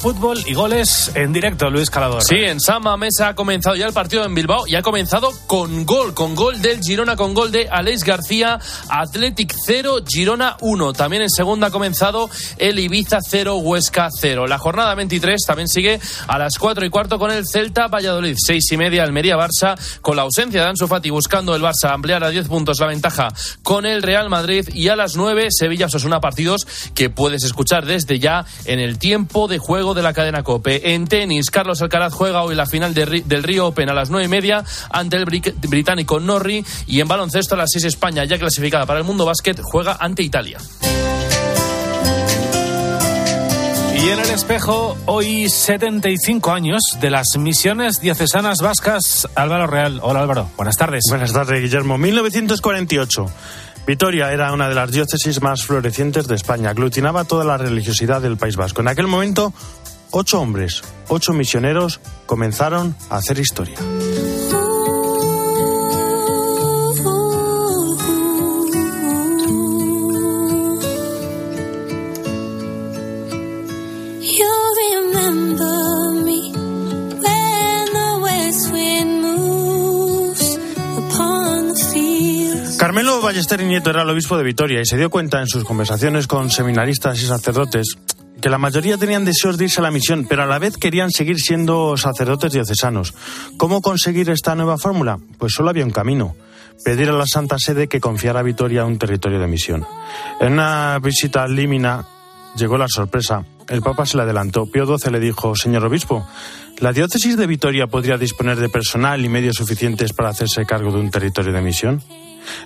fútbol y goles en directo, Luis Calador. Sí, en Sama Mesa ha comenzado ya el partido en Bilbao y ha comenzado con gol, con gol del Girona, con gol de Aleix García, Athletic 0, Girona 1. También en segunda ha comenzado el Ibiza 0, Huesca 0. La jornada 23 también sigue a las 4 y cuarto con el Celta Valladolid, 6 y media Almería Barça, con la ausencia de Ansu Fati buscando el Barça ampliar a 10 puntos la ventaja con el Real Madrid y a las 9 Sevilla Osasuna partidos que puedes escuchar desde ya en el tiempo de juego de la cadena Cope. En tenis, Carlos Alcaraz juega hoy la final del Río Open a las nueve y media ante el británico Norri y en baloncesto a las 6 España, ya clasificada para el mundo básquet, juega ante Italia. Y en el espejo, hoy 75 años de las misiones diocesanas vascas. Álvaro Real. Hola Álvaro, buenas tardes. Buenas tardes, Guillermo. 1948. Vitoria era una de las diócesis más florecientes de España. Aglutinaba toda la religiosidad del País Vasco. En aquel momento, ocho hombres, ocho misioneros comenzaron a hacer historia. Carmelo Ballester y Nieto era el obispo de Vitoria y se dio cuenta en sus conversaciones con seminaristas y sacerdotes que la mayoría tenían deseos de irse a la misión, pero a la vez querían seguir siendo sacerdotes diocesanos. ¿Cómo conseguir esta nueva fórmula? Pues solo había un camino. Pedir a la Santa Sede que confiara a Vitoria un territorio de misión. En una visita a Límina llegó la sorpresa. El Papa se le adelantó. Pío XII le dijo, señor obispo, ¿la diócesis de Vitoria podría disponer de personal y medios suficientes para hacerse cargo de un territorio de misión?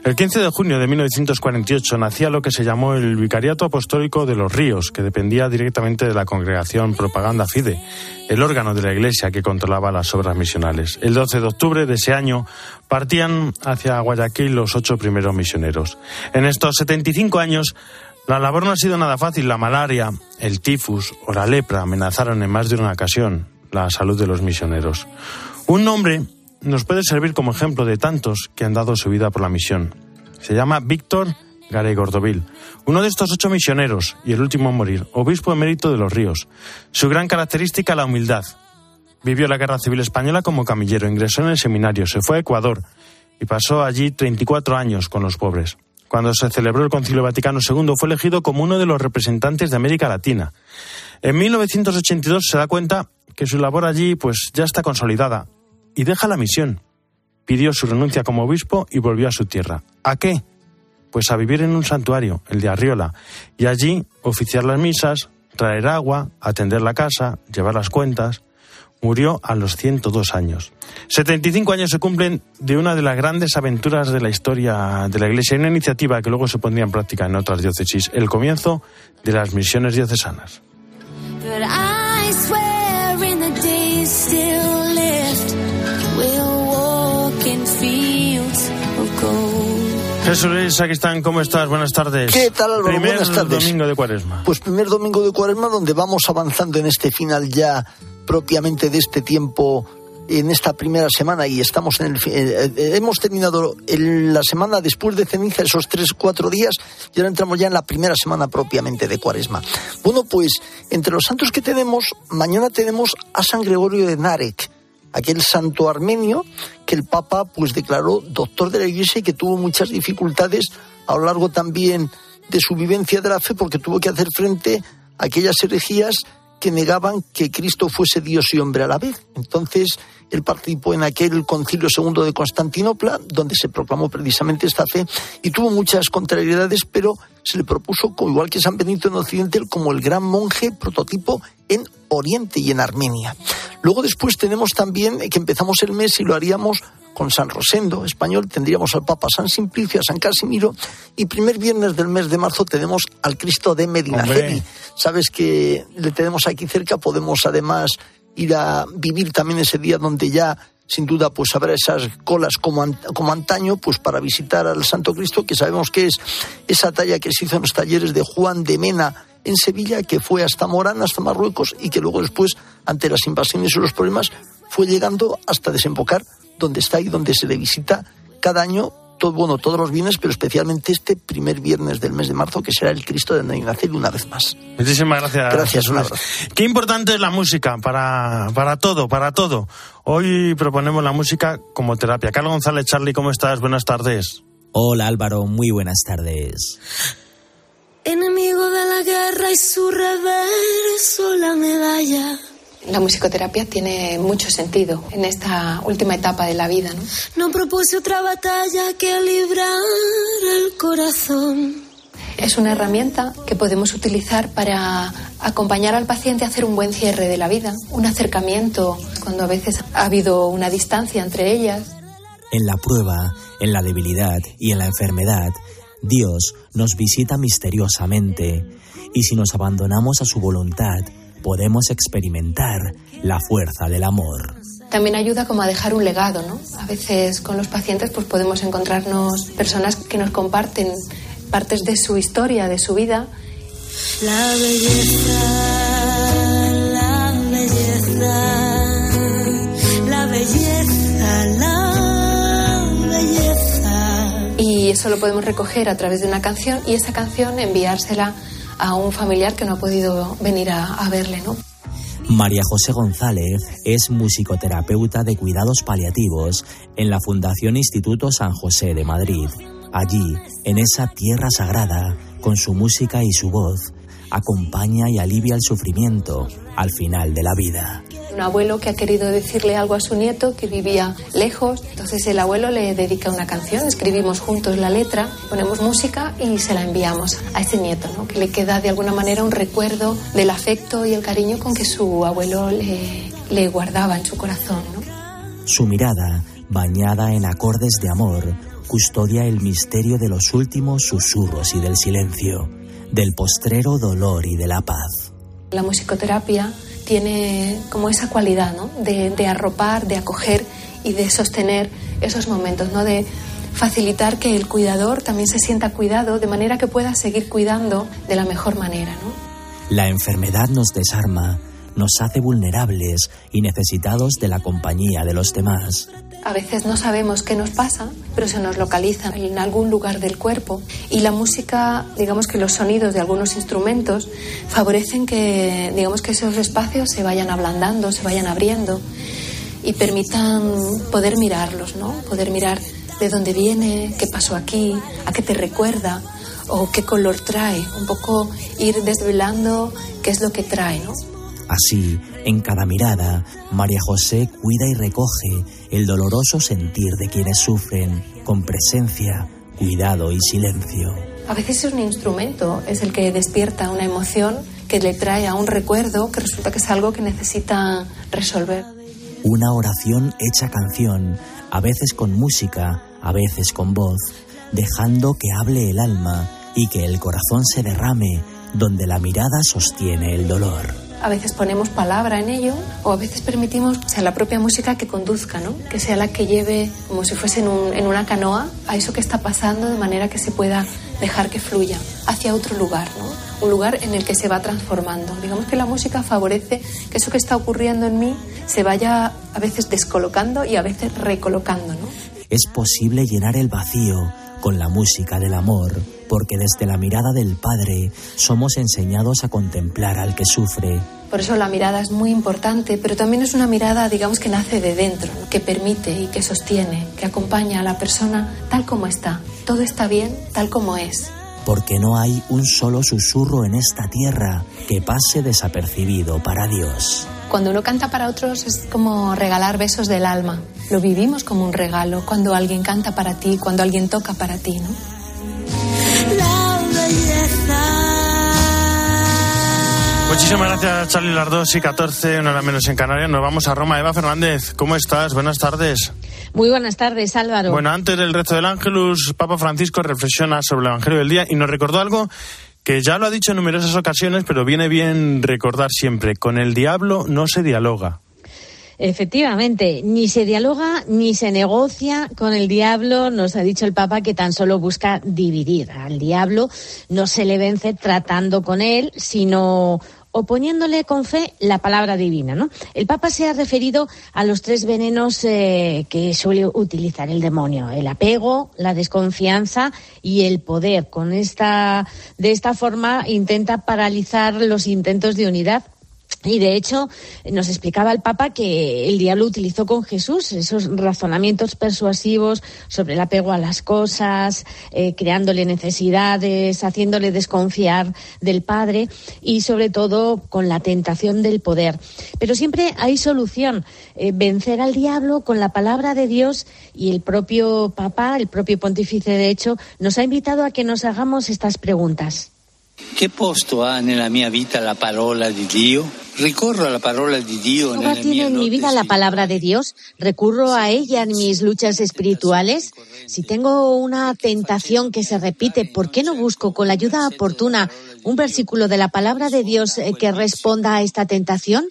El 15 de junio de 1948 nacía lo que se llamó el Vicariato Apostólico de los Ríos, que dependía directamente de la congregación Propaganda Fide, el órgano de la Iglesia que controlaba las obras misionales. El 12 de octubre de ese año partían hacia Guayaquil los ocho primeros misioneros. En estos 75 años, la labor no ha sido nada fácil. La malaria, el tifus o la lepra amenazaron en más de una ocasión la salud de los misioneros. Un nombre nos puede servir como ejemplo de tantos que han dado su vida por la misión. Se llama Víctor Garay Gordovil, uno de estos ocho misioneros y el último a morir, obispo emérito de los ríos. Su gran característica, la humildad. Vivió la Guerra Civil Española como camillero, ingresó en el seminario, se fue a Ecuador y pasó allí 34 años con los pobres. Cuando se celebró el Concilio Vaticano II fue elegido como uno de los representantes de América Latina. En 1982 se da cuenta que su labor allí pues ya está consolidada y deja la misión. Pidió su renuncia como obispo y volvió a su tierra. ¿A qué? Pues a vivir en un santuario, el de Arriola, y allí oficiar las misas, traer agua, atender la casa, llevar las cuentas. Murió a los 102 años. 75 años se cumplen de una de las grandes aventuras de la historia de la Iglesia, una iniciativa que luego se pondría en práctica en otras diócesis, el comienzo de las misiones diocesanas. Jesús Luis, aquí están, ¿cómo estás? Buenas tardes. ¿Qué tal, Álvaro? Primer Buenas tardes. domingo de cuaresma. Pues primer domingo de cuaresma donde vamos avanzando en este final ya propiamente de este tiempo en esta primera semana y estamos en el eh, eh, hemos terminado la semana después de ceniza esos tres cuatro días y ahora entramos ya en la primera semana propiamente de cuaresma bueno pues entre los santos que tenemos mañana tenemos a San Gregorio de Narek aquel santo armenio que el Papa pues declaró doctor de la Iglesia y que tuvo muchas dificultades a lo largo también de su vivencia de la fe porque tuvo que hacer frente a aquellas herejías que negaban que Cristo fuese Dios y hombre a la vez. Entonces, él participó en aquel concilio segundo de Constantinopla, donde se proclamó precisamente esta fe, y tuvo muchas contrariedades, pero se le propuso, igual que San Benito en Occidente, como el gran monje prototipo en Oriente y en Armenia. Luego después tenemos también que empezamos el mes y lo haríamos con San Rosendo, español, tendríamos al Papa San Simplicio, a San Casimiro, y primer viernes del mes de marzo tenemos al Cristo de Medinaceli. Sabes que le tenemos aquí cerca, podemos además ir a vivir también ese día donde ya sin duda pues habrá esas colas como, como antaño pues para visitar al Santo Cristo que sabemos que es esa talla que se hizo en los talleres de Juan de Mena en Sevilla que fue hasta Morán hasta Marruecos y que luego después ante las invasiones y los problemas fue llegando hasta desembocar donde está y donde se le visita cada año todo, bueno, todos los viernes, pero especialmente este primer viernes del mes de marzo, que será el Cristo de Nainacel una vez más. Muchísimas gracias. Gracias, un abrazo. Qué importante es la música para, para todo, para todo. Hoy proponemos la música como terapia. Carlos González, Charlie, ¿cómo estás? Buenas tardes. Hola Álvaro, muy buenas tardes. Enemigo de la guerra y su reverso la medalla. La musicoterapia tiene mucho sentido en esta última etapa de la vida, ¿no? No propuse otra batalla que librar el corazón. Es una herramienta que podemos utilizar para acompañar al paciente a hacer un buen cierre de la vida, un acercamiento cuando a veces ha habido una distancia entre ellas. En la prueba, en la debilidad y en la enfermedad, Dios nos visita misteriosamente y si nos abandonamos a su voluntad, podemos experimentar la fuerza del amor. También ayuda como a dejar un legado, ¿no? A veces con los pacientes pues podemos encontrarnos personas que nos comparten partes de su historia, de su vida. La belleza, la belleza, la belleza, la belleza. Y eso lo podemos recoger a través de una canción y esa canción enviársela a un familiar que no ha podido venir a, a verle, ¿no? María José González es musicoterapeuta de cuidados paliativos en la Fundación Instituto San José de Madrid. Allí, en esa tierra sagrada, con su música y su voz, acompaña y alivia el sufrimiento al final de la vida. Un abuelo que ha querido decirle algo a su nieto que vivía lejos, entonces el abuelo le dedica una canción, escribimos juntos la letra, ponemos música y se la enviamos a ese nieto, ¿no? que le queda de alguna manera un recuerdo del afecto y el cariño con que su abuelo le, le guardaba en su corazón. ¿no? Su mirada, bañada en acordes de amor, custodia el misterio de los últimos susurros y del silencio, del postrero dolor y de la paz. La musicoterapia tiene como esa cualidad ¿no? de, de, arropar, de acoger y de sostener esos momentos, ¿no? de facilitar que el cuidador también se sienta cuidado de manera que pueda seguir cuidando de la mejor manera. ¿no? La enfermedad nos desarma, nos hace vulnerables y necesitados de la compañía de los demás. A veces no sabemos qué nos pasa, pero se nos localiza en algún lugar del cuerpo. Y la música, digamos que los sonidos de algunos instrumentos favorecen que, digamos que esos espacios se vayan ablandando, se vayan abriendo y permitan poder mirarlos, ¿no? Poder mirar de dónde viene, qué pasó aquí, a qué te recuerda o qué color trae. Un poco ir desvelando qué es lo que trae, ¿no? Así, en cada mirada, María José cuida y recoge el doloroso sentir de quienes sufren, con presencia, cuidado y silencio. A veces es un instrumento, es el que despierta una emoción que le trae a un recuerdo que resulta que es algo que necesita resolver. Una oración hecha canción, a veces con música, a veces con voz, dejando que hable el alma y que el corazón se derrame donde la mirada sostiene el dolor a veces ponemos palabra en ello o a veces permitimos o sea, la propia música que conduzca, ¿no? que sea la que lleve como si fuese en, un, en, una canoa a eso que está pasando de manera que se pueda dejar que fluya hacia otro lugar, ¿no? un lugar en el que se va transformando. Digamos que la música favorece que eso que está ocurriendo en mí se vaya a veces descolocando y a veces recolocando. ¿no? Es posible llenar el vacío con la música del amor, porque desde la mirada del Padre somos enseñados a contemplar al que sufre. Por eso la mirada es muy importante, pero también es una mirada, digamos, que nace de dentro, que permite y que sostiene, que acompaña a la persona tal como está. Todo está bien tal como es. Porque no hay un solo susurro en esta tierra que pase desapercibido para Dios. Cuando uno canta para otros es como regalar besos del alma. Lo vivimos como un regalo cuando alguien canta para ti, cuando alguien toca para ti, ¿no? La belleza. Muchísimas gracias, Charlie. Las 2 y 14, una hora menos en Canarias. Nos vamos a Roma. Eva Fernández, ¿cómo estás? Buenas tardes. Muy buenas tardes, Álvaro. Bueno, antes del resto del Ángelus, Papa Francisco reflexiona sobre el Evangelio del día y nos recordó algo que ya lo ha dicho en numerosas ocasiones, pero viene bien recordar siempre. Con el diablo no se dialoga. Efectivamente, ni se dialoga ni se negocia con el diablo. Nos ha dicho el Papa que tan solo busca dividir. Al diablo no se le vence tratando con él, sino oponiéndole con fe la palabra divina. ¿no? El Papa se ha referido a los tres venenos eh, que suele utilizar el demonio: el apego, la desconfianza y el poder. Con esta, de esta forma intenta paralizar los intentos de unidad y de hecho, nos explicaba el Papa que el diablo utilizó con Jesús esos razonamientos persuasivos sobre el apego a las cosas, eh, creándole necesidades, haciéndole desconfiar del Padre y sobre todo con la tentación del poder. Pero siempre hay solución, eh, vencer al diablo con la palabra de Dios y el propio Papa, el propio pontífice de hecho, nos ha invitado a que nos hagamos estas preguntas. ¿Qué posto ha la mia vida la palabra de Dios? Ricorro a la palabra de Dios. ¿Qué tiene en mi vida la palabra de Dios? ¿Recurro a ella en mis luchas espirituales? Si tengo una tentación que se repite, ¿por qué no busco con la ayuda oportuna un versículo de la palabra de Dios eh, que responda a esta tentación?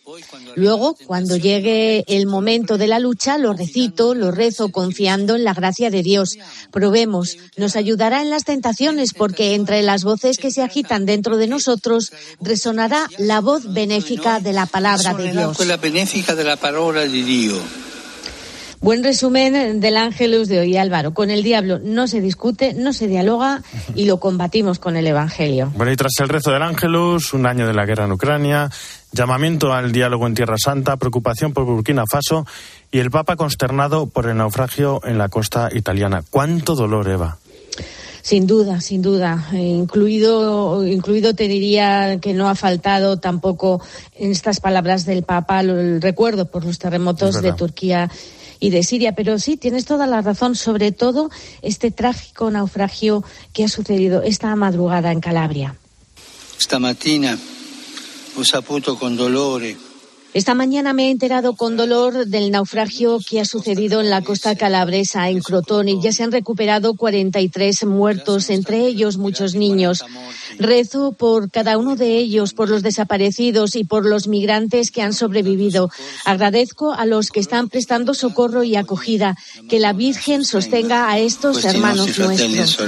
Luego, cuando llegue el momento de la lucha, lo recito, lo rezo confiando en la gracia de Dios. Probemos, nos ayudará en las tentaciones porque entre las voces que se agitan dentro de nosotros resonará la voz benéfica de la palabra de Dios. benéfica de la palabra de Dios. Buen resumen del Ángelus de hoy, Álvaro. Con el diablo no se discute, no se dialoga y lo combatimos con el Evangelio. Bueno, y tras el rezo del Ángelus, un año de la guerra en Ucrania, llamamiento al diálogo en Tierra Santa, preocupación por Burkina Faso y el Papa consternado por el naufragio en la costa italiana. ¿Cuánto dolor, Eva? Sin duda, sin duda. Eh, incluido, incluido te diría que no ha faltado tampoco en estas palabras del Papa el recuerdo por los terremotos de Turquía y de Siria. Pero sí, tienes toda la razón, sobre todo este trágico naufragio que ha sucedido esta madrugada en Calabria. Esta mañana he saputo con esta mañana me he enterado con dolor del naufragio que ha sucedido en la costa calabresa, en Crotone. Ya se han recuperado 43 muertos, entre ellos muchos niños. Rezo por cada uno de ellos, por los desaparecidos y por los migrantes que han sobrevivido. Agradezco a los que están prestando socorro y acogida. Que la Virgen sostenga a estos pues hermanos nuestros.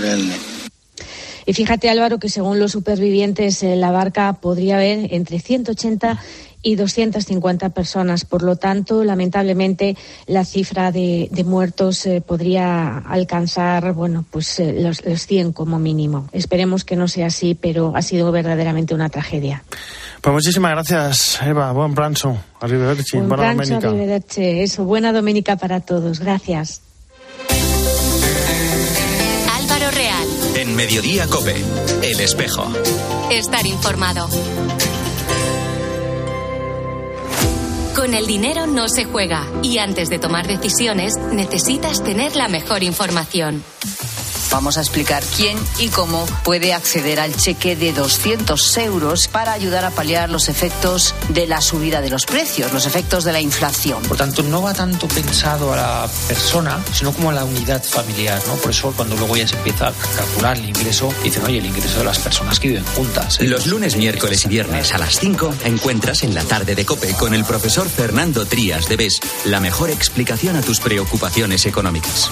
Y fíjate, Álvaro, que según los supervivientes, en la barca podría haber entre 180 y 250 personas. Por lo tanto, lamentablemente, la cifra de, muertos eh, podría alcanzar, bueno, pues eh, los, 100 como mínimo. Esperemos que no sea así, pero ha sido verdaderamente una tragedia. Pues muchísimas gracias, Eva. Buen pranzo. Arrivederci. Buen buena domenica. Eso, buena doménica para todos. Gracias. Álvaro Real. En Mediodía Cope. El espejo. Estar informado. Con el dinero no se juega y antes de tomar decisiones necesitas tener la mejor información. Vamos a explicar quién y cómo puede acceder al cheque de 200 euros para ayudar a paliar los efectos de la subida de los precios, los efectos de la inflación. Por tanto, no va tanto pensado a la persona, sino como a la unidad familiar, ¿no? Por eso cuando luego ya se empieza a calcular el ingreso, dicen, oye, el ingreso de las personas que viven juntas. ¿eh? Los lunes, miércoles y viernes a las 5 encuentras en la tarde de COPE con el profesor Fernando Trías de BES la mejor explicación a tus preocupaciones económicas.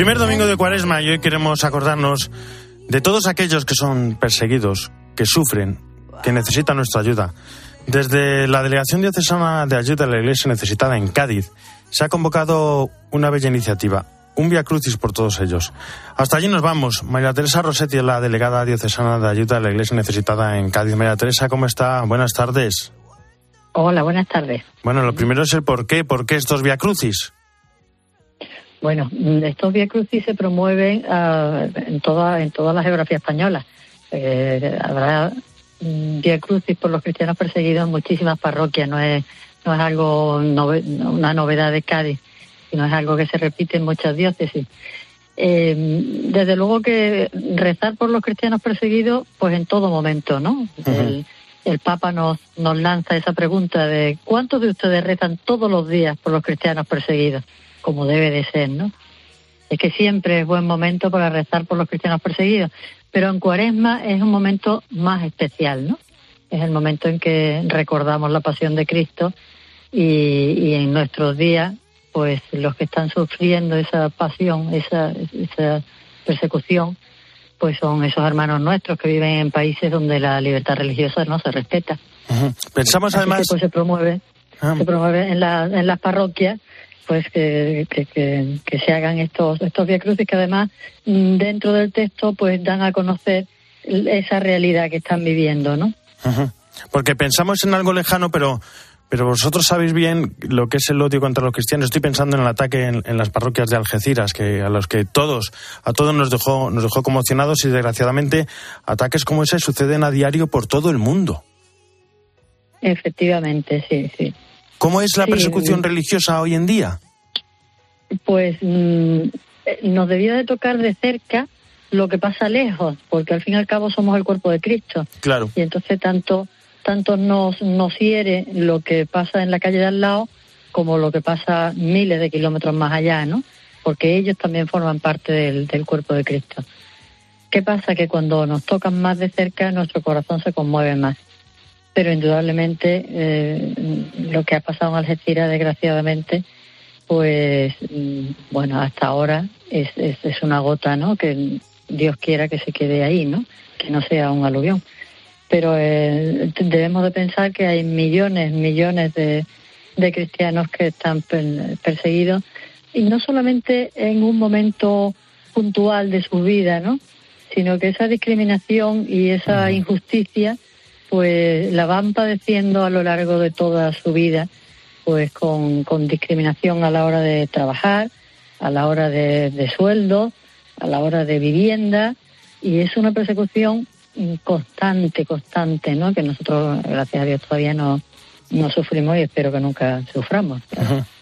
Primer domingo de Cuaresma y hoy queremos acordarnos de todos aquellos que son perseguidos, que sufren, que necesitan nuestra ayuda. Desde la Delegación Diocesana de Ayuda a la Iglesia Necesitada en Cádiz se ha convocado una bella iniciativa, un Via Crucis por todos ellos. Hasta allí nos vamos. María Teresa Rossetti es la delegada diocesana de Ayuda a la Iglesia Necesitada en Cádiz. María Teresa, ¿cómo está? Buenas tardes. Hola, buenas tardes. Bueno, lo primero es el por qué. ¿Por qué estos Via Crucis? Bueno, estos Via Crucis se promueven ah, en, toda, en toda la geografía española. Eh, habrá mm, Via Crucis por los cristianos perseguidos en muchísimas parroquias, no es, no es algo una novedad de Cádiz. sino es algo que se repite en muchas diócesis. Eh, desde luego que rezar por los cristianos perseguidos, pues en todo momento, ¿no? el, el, Papa nos, nos lanza esa pregunta de ¿cuántos de ustedes rezan todos los días por los cristianos perseguidos? Como debe de ser, ¿no? Es que siempre es buen momento para rezar por los cristianos perseguidos, pero en Cuaresma es un momento más especial, ¿no? Es el momento en que recordamos la pasión de Cristo y, y en nuestros días pues los que están sufriendo esa pasión, esa, esa persecución, pues son esos hermanos nuestros que viven en países donde la libertad religiosa no se respeta. Pensamos además. pues se promueve, ah. se promueve en, la, en las parroquias, pues que, que, que, se hagan estos estos via crucis que además mm, dentro del texto pues dan a conocer esa realidad que están viviendo, ¿no? Porque pensamos en algo lejano, pero pero vosotros sabéis bien lo que es el odio contra los cristianos. Estoy pensando en el ataque en, las parroquias de Algeciras, que a los que todos, a todos nos dejó, nos dejó conmocionados y desgraciadamente ataques como ese suceden a diario por todo el mundo. Efectivamente, sí, sí. ¿Cómo es la persecución religiosa hoy en día? Pues mm, nos debía de tocar de cerca lo que pasa lejos, porque al fin y al cabo somos el cuerpo de Cristo. Claro. Y entonces tanto tanto nos, nos hiere lo que pasa en la calle de al lado como lo que pasa miles de kilómetros más allá, ¿no? Porque ellos también forman parte del, del cuerpo de Cristo. ¿Qué pasa? Que cuando nos tocan más de cerca, nuestro corazón se conmueve más. Pero indudablemente eh, lo que ha pasado en Algeciras, desgraciadamente, pues mm, bueno, hasta ahora es, es, es, una gota, ¿no? Que Dios quiera que se quede ahí, ¿no? Que no sea un aluvión pero eh, debemos de pensar que hay millones, millones de, de cristianos que están perseguidos y no solamente en un momento puntual de su vida, ¿no? Sino que esa discriminación y esa injusticia, pues la van padeciendo a lo largo de toda su vida, pues con, con discriminación a la hora de trabajar, a la hora de, de sueldo, a la hora de vivienda, y es una persecución constante, constante, ¿no? Que nosotros, gracias a Dios, todavía no, no sufrimos y espero que nunca suframos.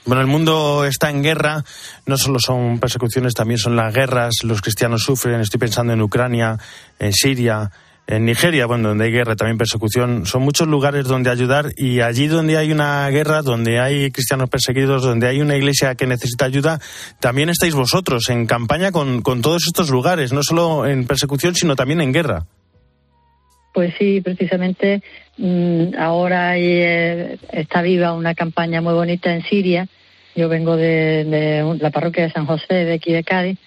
Bueno, el mundo está en guerra, no solo son persecuciones, también son las guerras, los cristianos sufren, estoy pensando en Ucrania, en Siria, en Nigeria, bueno, donde hay guerra, también persecución, son muchos lugares donde ayudar y allí donde hay una guerra, donde hay cristianos perseguidos, donde hay una iglesia que necesita ayuda, también estáis vosotros en campaña con, con todos estos lugares, no solo en persecución, sino también en guerra. Pues sí, precisamente mm, ahora eh, está viva una campaña muy bonita en Siria. Yo vengo de, la parroquia de San José, de aquí de Cádiz,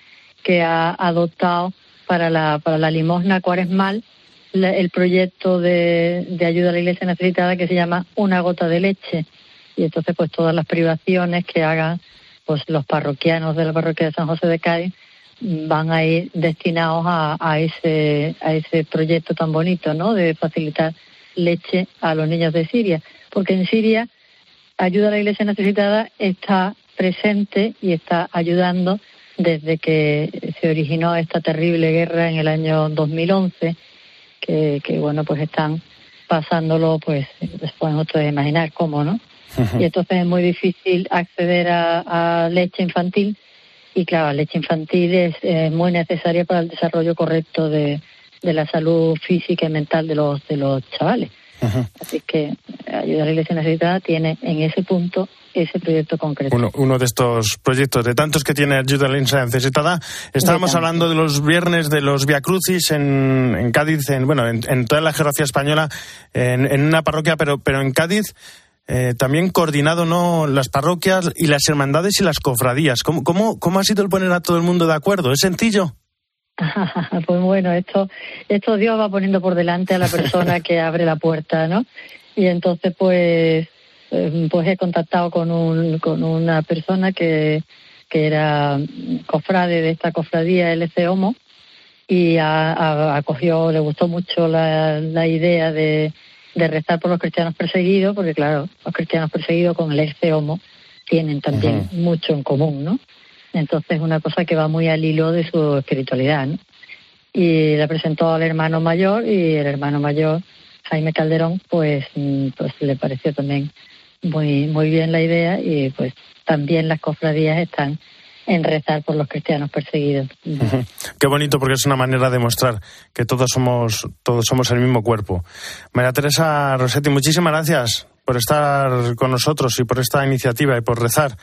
que ha adoptado para la, para la limosna cuaresmal el proyecto de, de ayuda a la iglesia necesitada que se llama Una gota de leche. Y entonces, pues todas las privaciones que hagan pues los parroquianos de la parroquia de San José de Cádiz van a ir destinados a, a, ese, a ese proyecto tan bonito, ¿no? De facilitar leche a los niños de Siria. Porque en Siria, ayuda a la iglesia necesitada está presente y está ayudando desde que se originó esta terrible guerra en el año 2011, que, que bueno, pues están pasándolo, pues, después ustedes imaginar cómo, ¿no? Y entonces es muy difícil acceder a, a leche infantil y claro, la leche infantil es eh, muy necesaria para el desarrollo correcto de, de, la salud física y mental de los, de los chavales. Así que Ayuda a la Iglesia Necesitada tiene en ese punto ese proyecto concreto. Uno, uno, de estos proyectos, de tantos que tiene Ayuda a la Iglesia Necesitada. Estábamos hablando de los viernes de los Via Crucis en, en Cádiz, en, bueno, en, en, toda la geografía española, en, en una parroquia, pero, pero en Cádiz eh, también coordinado no las parroquias y las hermandades y las cofradías. ¿Cómo, cómo, cómo ha sido el poner a todo el mundo de acuerdo? ¿Es sencillo? pues bueno, esto, esto Dios va poniendo por delante a la persona que abre la puerta, ¿no? Y entonces, pues, em, pues he contactado con, un, con una persona que, que era cofrade de esta cofradía LC Homo y acogió, le gustó mucho la, la idea de, de rezar por los cristianos perseguidos, porque claro, los cristianos perseguidos con el ex homo tienen también mucho en común, ¿no? Entonces una cosa que va muy al hilo de su espiritualidad. Y le presentó al hermano mayor y el hermano mayor, Jaime Calderón, pues, mm, pues le pareció también muy, muy bien la idea y pues también las cofradías están en rezar por los cristianos perseguidos. Qué bonito porque es una manera de mostrar que todos somos todos somos el mismo cuerpo. María Teresa Rossetti, muchísimas gracias por estar con nosotros y por esta iniciativa y por rezar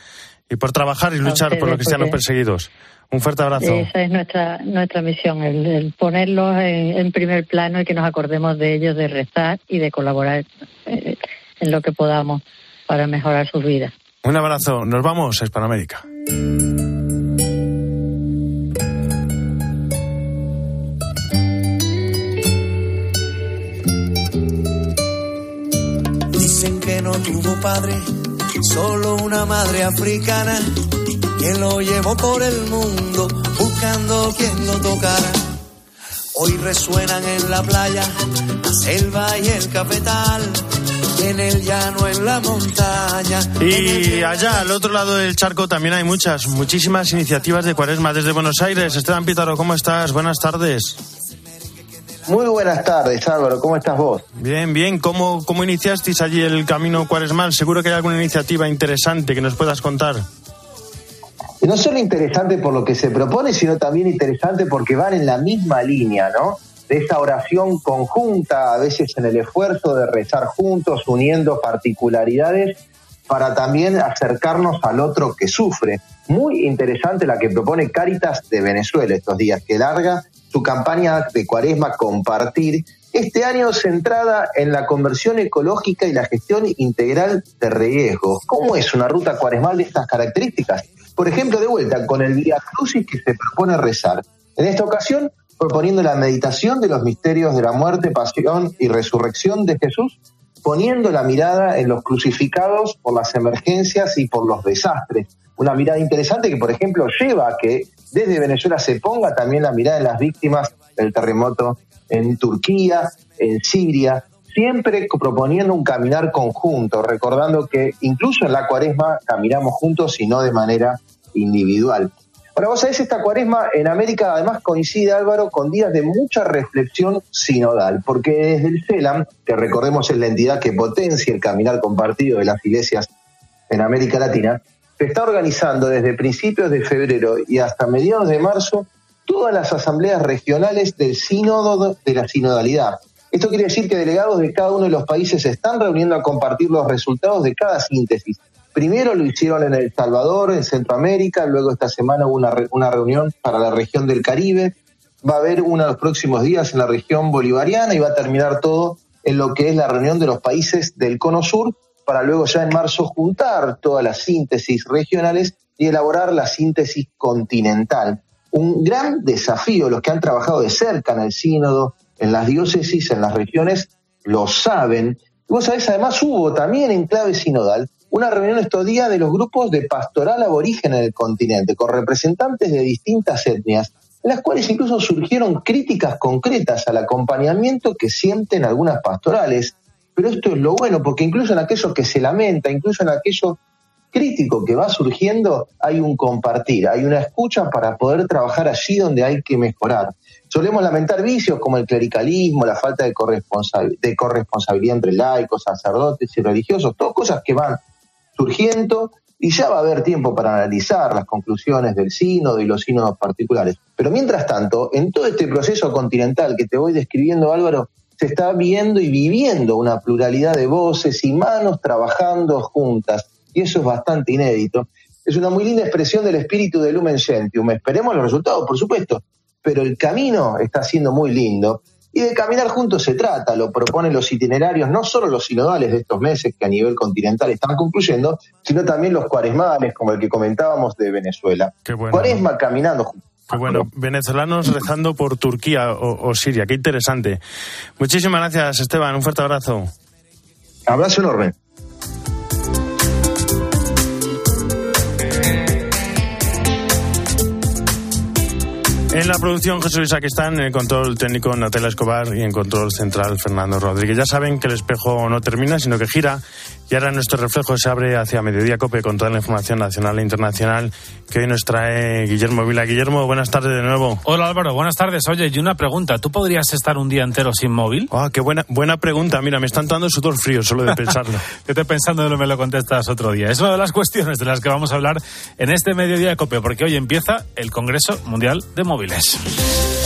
y por trabajar y luchar por los cristianos perseguidos. Un fuerte abrazo. Esa es nuestra nuestra misión, el, ponerlos en, primer plano y que nos acordemos de ellos, de rezar y de colaborar eh, en lo que podamos para mejorar sus vidas. Un abrazo. Nos vamos a Hispanoamérica. Dicen que no tuvo padre, solo una madre africana, que lo llevó por el mundo buscando quien lo tocara. Hoy resuenan en la playa la selva y el cafetal en el llano, en la montaña. Y allá, al otro lado del charco, también hay muchas, muchísimas iniciativas de cuaresma. Desde Buenos Aires, Esteban Pítaro, ¿cómo estás? Buenas tardes. Muy buenas tardes, Álvaro. ¿Cómo estás vos? Bien, bien. ¿Cómo, cómo iniciasteis allí el camino cuaresmal? Seguro que hay alguna iniciativa interesante que nos puedas contar. no solo interesante por lo que se propone, sino también interesante porque van en la misma línea, ¿no? de esa oración conjunta, a veces en el esfuerzo de rezar juntos, uniendo particularidades para también acercarnos al otro que sufre. Muy interesante la que propone Caritas de Venezuela estos días, que larga su campaña de cuaresma compartir, este año centrada en la conversión ecológica y la gestión integral de riesgos. ¿Cómo es una ruta cuaresmal de estas características? Por ejemplo, de vuelta, con el Via Crucis que se propone rezar. En esta ocasión, proponiendo la meditación de los misterios de la muerte, pasión y resurrección de Jesús, poniendo la mirada en los crucificados por las emergencias y por los desastres. Una mirada interesante que, por ejemplo, lleva a que desde Venezuela se ponga también la mirada en las víctimas del terremoto en Turquía, en Siria, siempre proponiendo un caminar conjunto, recordando que incluso en la cuaresma caminamos juntos y no de manera individual. Ahora, vos sabés, esta cuaresma en América además coincide, Álvaro, con días de mucha reflexión sinodal, porque desde el CELAM, que recordemos es la entidad que potencia el caminar compartido de las iglesias en América Latina, se está organizando desde principios de febrero y hasta mediados de marzo todas las asambleas regionales del sínodo de la sinodalidad. Esto quiere decir que delegados de cada uno de los países se están reuniendo a compartir los resultados de cada síntesis Primero lo hicieron en El Salvador, en Centroamérica, luego esta semana hubo una, una reunión para la región del Caribe, va a haber una los próximos días en la región bolivariana y va a terminar todo en lo que es la reunión de los países del Cono Sur, para luego ya en marzo juntar todas las síntesis regionales y elaborar la síntesis continental. Un gran desafío, los que han trabajado de cerca en el sínodo, en las diócesis, en las regiones, lo saben. Y vos sabés, además hubo también en clave sinodal una reunión estos días de los grupos de pastoral aborigen del continente, con representantes de distintas etnias, en las cuales incluso surgieron críticas concretas al acompañamiento que sienten algunas pastorales. Pero esto es lo bueno, porque incluso en aquello que se lamenta, incluso en aquello crítico que va surgiendo, hay un compartir, hay una escucha para poder trabajar allí donde hay que mejorar. Solemos lamentar vicios como el clericalismo, la falta de, de corresponsabilidad entre laicos, sacerdotes y religiosos, todas cosas que van surgiendo y ya va a haber tiempo para analizar las conclusiones del sínodo y los sínodos particulares. Pero mientras tanto, en todo este proceso continental que te voy describiendo, Álvaro, se está viendo y viviendo una pluralidad de voces y manos trabajando juntas, y eso es bastante inédito. Es una muy linda expresión del espíritu de Lumen Gentium. Esperemos los resultados, por supuesto, pero el camino está siendo muy lindo y de caminar juntos se trata, lo proponen los itinerarios, no solo los sinodales de estos meses que a nivel continental están concluyendo, sino también los cuaresmales, como el que comentábamos de Venezuela. Cuaresma caminando juntos. Qué bueno, venezolanos rezando por Turquía o, o Siria, qué interesante. Muchísimas gracias, Esteban, un fuerte abrazo. Abrazo enorme. En la producción José Luis Aquistán, en el control técnico Natela Escobar y en control central Fernando Rodríguez. Ya saben que el espejo no termina, sino que gira Y ahora nuestro reflejo se abre hacia Mediodía Cope con toda la información nacional e internacional que hoy nos trae Guillermo Vila. Guillermo, buenas tardes de nuevo. Hola Álvaro, buenas tardes. Oye, y una pregunta, ¿tú podrías estar un día entero sin móvil? Ah, qué buena, buena pregunta. Mira, me están dando sudor frío solo de pensarlo. Yo estoy pensando no me lo contestas otro día. Es una de las cuestiones de las que vamos a hablar en este Mediodía Cope, porque hoy empieza el Congreso Mundial de Móviles.